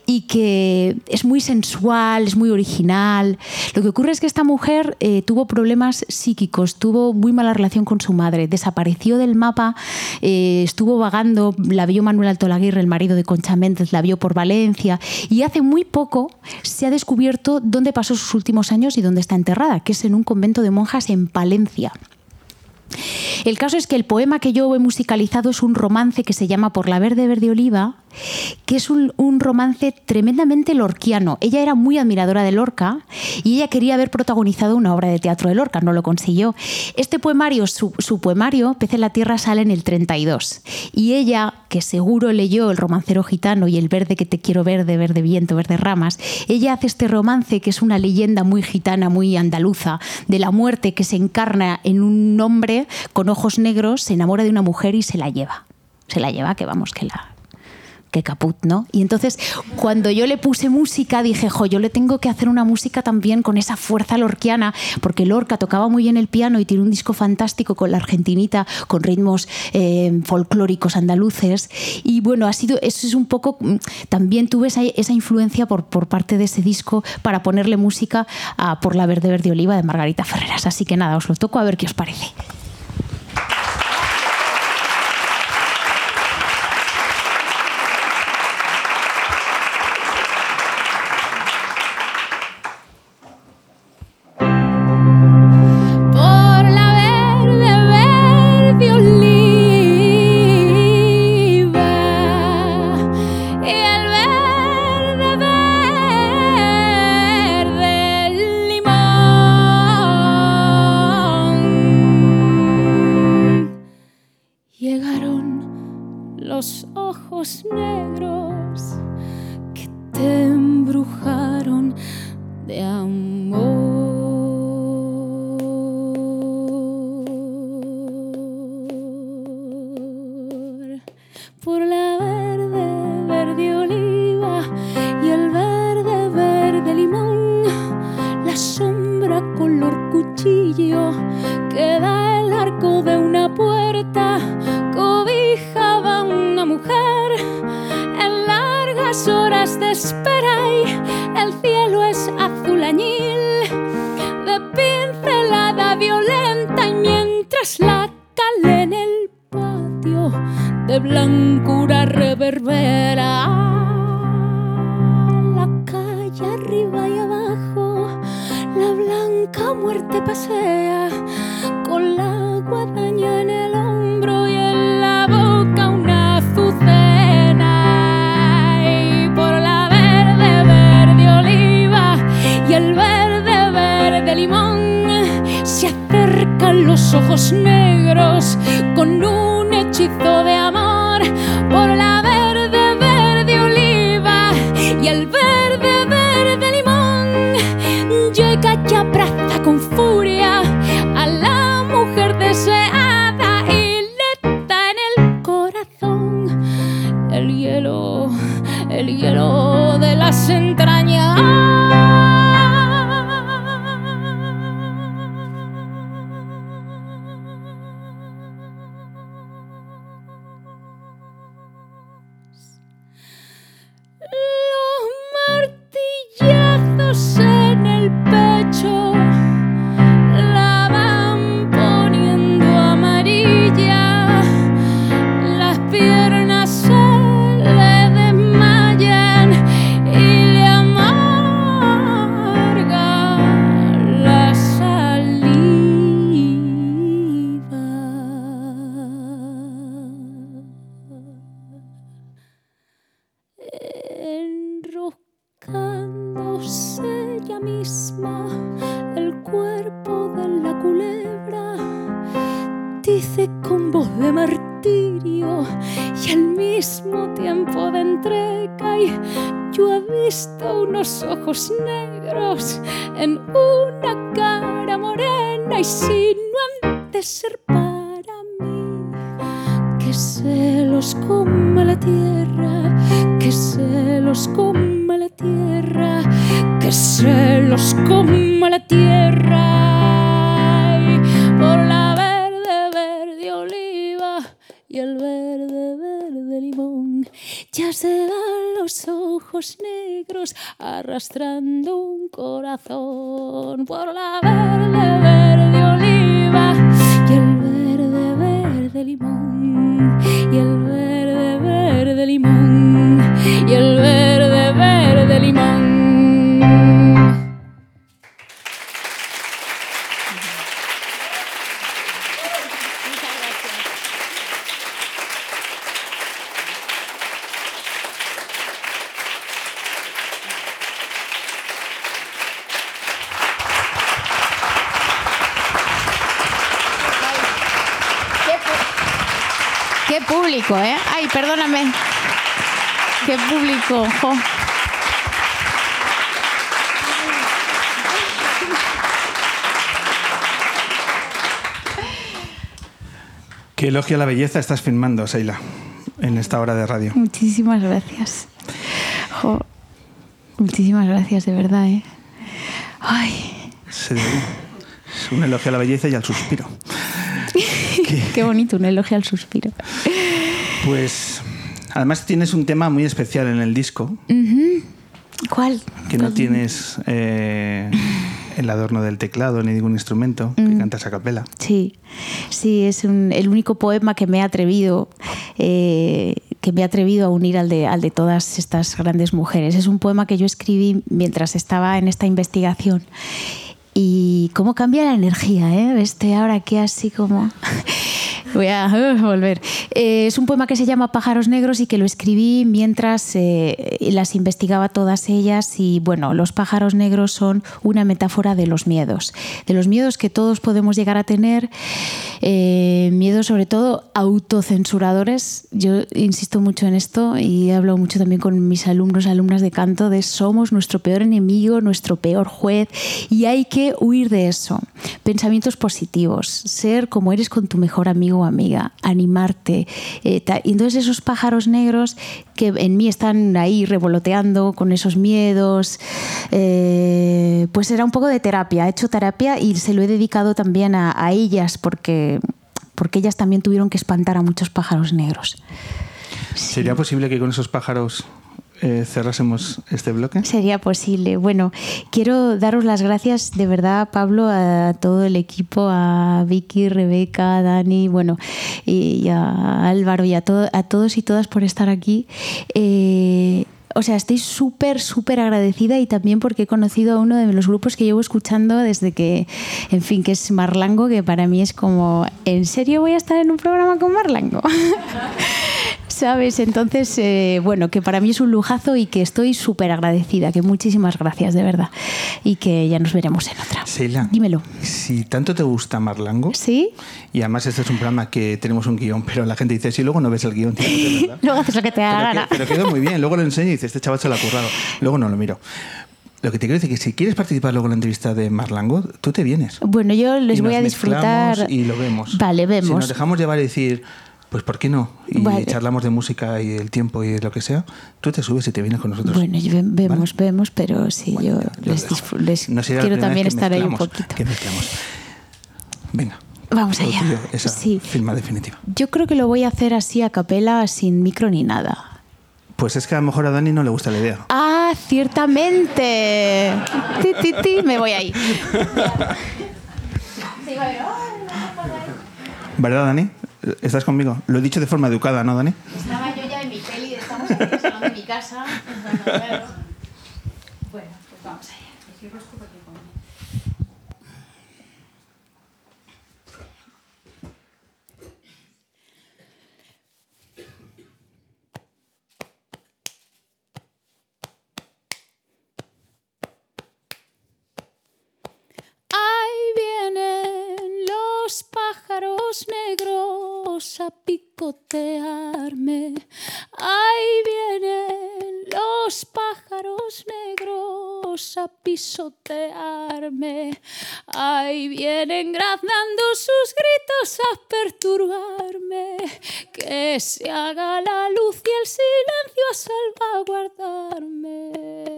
y que es muy sensual, es muy original. Lo que ocurre es que esta mujer eh, tuvo problemas psíquicos, tuvo muy mala relación con su madre, desapareció del mapa, eh, estuvo vagando, la vio Manuel Alto Laguirre, el marido de Concha Méndez, la vio por Valencia y hace muy poco se ha descubierto dónde pasó sus últimos años y dónde está enterrada, que es en un convento de monjas en Palencia. El caso es que el poema que yo he musicalizado es un romance que se llama Por la verde verde oliva, que es un, romance tremendamente lorquiano. Ella era muy admiradora de Lorca y ella quería haber protagonizado una obra de teatro de Lorca, no lo consiguió. Este poemario, su, su poemario, Pez en la Tierra, sale en el 32 y ella, que seguro leyó El romancero gitano y El verde que te quiero verde, verde viento, verde ramas, ella hace este romance que es una leyenda muy gitana, muy andaluza, de la muerte que se encarna en un hombre con ojos negros, se enamora de una mujer y se la lleva. Se la lleva, que vamos, que la, caput, ¿no? Y entonces, cuando yo le puse música, dije, jo, yo le tengo que hacer una música también con esa fuerza lorquiana, porque Lorca tocaba muy bien el piano y tiene un disco fantástico con la argentinita, con ritmos eh, folclóricos andaluces. Y bueno, ha sido, eso es un poco, mm, también tuve esa, esa influencia por, por parte de ese disco para ponerle música a Por la Verde Verde Oliva de Margarita Ferreras. Así que nada, os lo toco a ver qué os parece. Violenta y mientras la cal en el patio de blancura reverbera. La calle arriba y abajo la blanca muerte pasea con la guadaña en el ojos negros con un hechizo de amor mismo tiempo de entrega y yo he visto unos ojos negros en una cara morena y si no han ser para mí que se los coma la tierra, que se los coma la tierra, que se los coma la tierra. Se van los ojos negros arrastrando un corazón. Por la verde, verde oliva y el verde, verde limón, y el verde, verde limón, y el verde, verde limón. Perdóname. Qué público. jo. ¿Qué elogio a la belleza estás filmando, Seila, en esta hora de radio? Muchísimas gracias. Jo, Muchísimas gracias, de verdad, ¿eh? Ay, Es un elogio a la belleza y al suspiro. qué bonito, un elogio al suspiro. Pues además tienes un tema muy especial en el disco, ¿Cuál? que no tienes eh, el adorno del teclado ni ningún instrumento, que cantas a capela. Sí, sí, es un- el único poema que me he atrevido, eh, que me he atrevido a unir al de, al de todas estas grandes mujeres. Es un poema que yo escribí mientras estaba en esta investigación. Y cómo cambia la energía, ¿eh? Este ahora que así como... Voy a volver. Eh, es un poema que se llama Pájaros Negros y que lo escribí mientras eh, las investigaba todas ellas. Y bueno, los pájaros negros son una metáfora de los miedos, de los miedos que todos podemos llegar a tener, eh, miedos sobre todo autocensuradores. Yo insisto mucho en esto y he hablado mucho también con mis alumnos, alumnas de canto, de somos nuestro peor enemigo, nuestro peor juez y hay que huir de eso. Pensamientos positivos, ser como eres con tu mejor amigo o amiga, animarte. eh, y entonces esos pájaros negros que en mí están ahí revoloteando con esos miedos, eh, pues era un poco de terapia. He hecho terapia y se lo he dedicado también a, a ellas porque, porque ellas también tuvieron que espantar a muchos pájaros negros. ¿Sería posible que con esos pájaros eh, cerrásemos este bloque? Sería posible. Bueno, quiero daros las gracias de verdad, Pablo, a todo el equipo, a Vicky, Rebeca, Dani, bueno, y a Álvaro y a, to- a todos y todas por estar aquí. Eh, o sea, estoy súper, súper agradecida y también porque he conocido a uno de los grupos que llevo escuchando desde que, en fin, que es Marlango, que para mí es como, ¿en serio voy a estar en un programa con Marlango? ¿Sabes? Entonces, eh, bueno, que para mí es un lujazo y que estoy súper agradecida, que muchísimas gracias, de verdad. Y que ya nos veremos en otra. Seila, Dímelo. si tanto te gusta Marlango, ¿Sí? y además este es un programa que tenemos un guion, pero la gente dice, si luego no ves el guion, tío, verdad. Luego haces lo que te da la Pero, gana. que- pero quedó muy bien. Luego lo enseño y dice, este chaval se lo ha currado. Luego no lo miro. Lo que te quiero decir es que si quieres participar luego en la entrevista de Marlango, tú te vienes. Bueno, yo les Y voy nos a disfrutar. Y lo vemos. Vale, Si nos vemos. dejamos llevar y decir, pues ¿por qué no? Y Vale. charlamos de música y del tiempo y de lo que sea, tú te subes y te vienes con nosotros. Bueno, yo- vemos, vemos, pero sí, Bueno, yo les, les No quiero también estar ahí un poquito. Que mezclamos. Venga. Vamos allá. tuyo, esa Sí. firma definitiva. Yo creo que lo voy a hacer así a capela, sin micro ni nada. Pues es que a lo mejor a Dani no le gusta la idea. Ah, ciertamente. Ti, ti, ti, me voy ahí. ¿Verdad, Dani? ¿Estás conmigo? Lo he dicho de forma educada, ¿no, Dani? Estaba yo ya en mi peli, estamos en el salón de mi casa. Bueno, pues vamos allá. Ahí vienen los pájaros negros a picotearme. Ahí vienen los pájaros negros a pisotearme. Ahí vienen graznando sus gritos a perturbarme. Que se haga la luz y el silencio a salvaguardarme.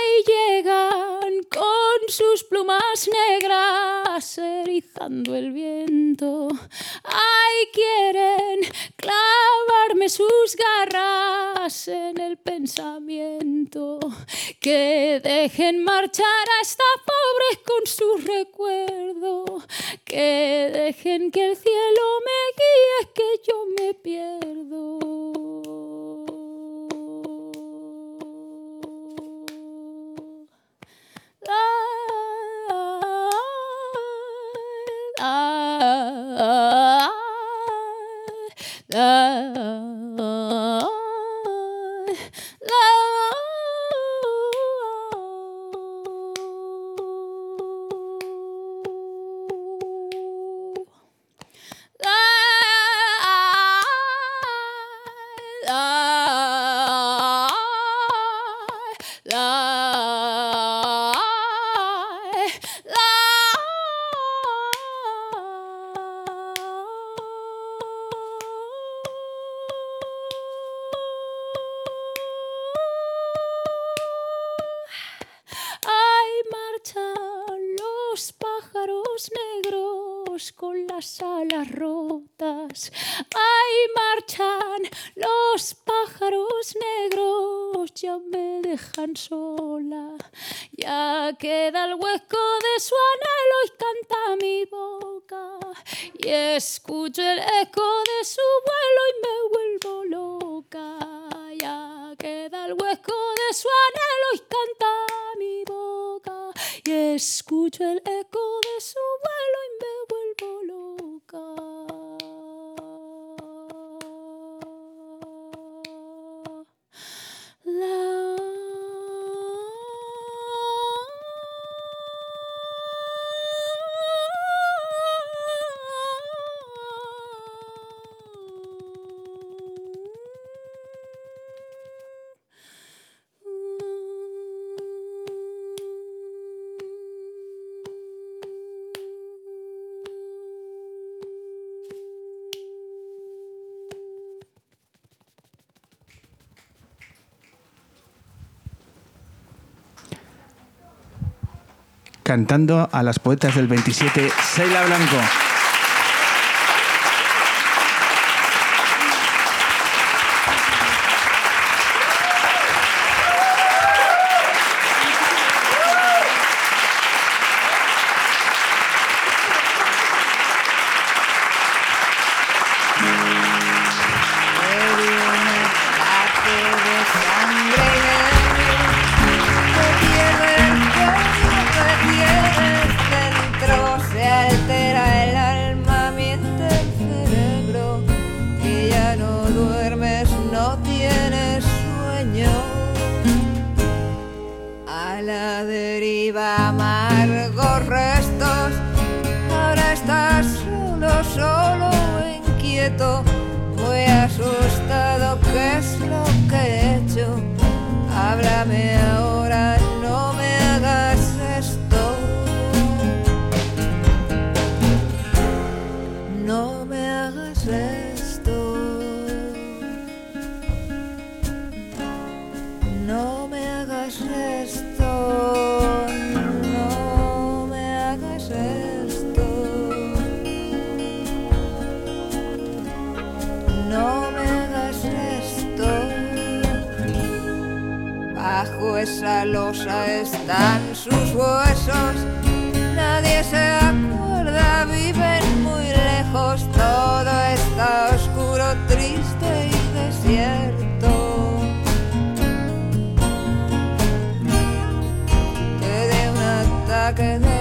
Ahí llegan con sus plumas negras erizando el viento. Ahí quieren clavarme sus garras en el pensamiento. Que dejen marchar a esta pobre con su recuerdo. Que dejen que el cielo me guíe, que yo me pierdo. spiritual cantando a las poetas del 27, Seila Blanco. bajo esa losa están sus huesos. Nadie se acuerda, viven muy lejos, todo está oscuro, triste y desierto. Que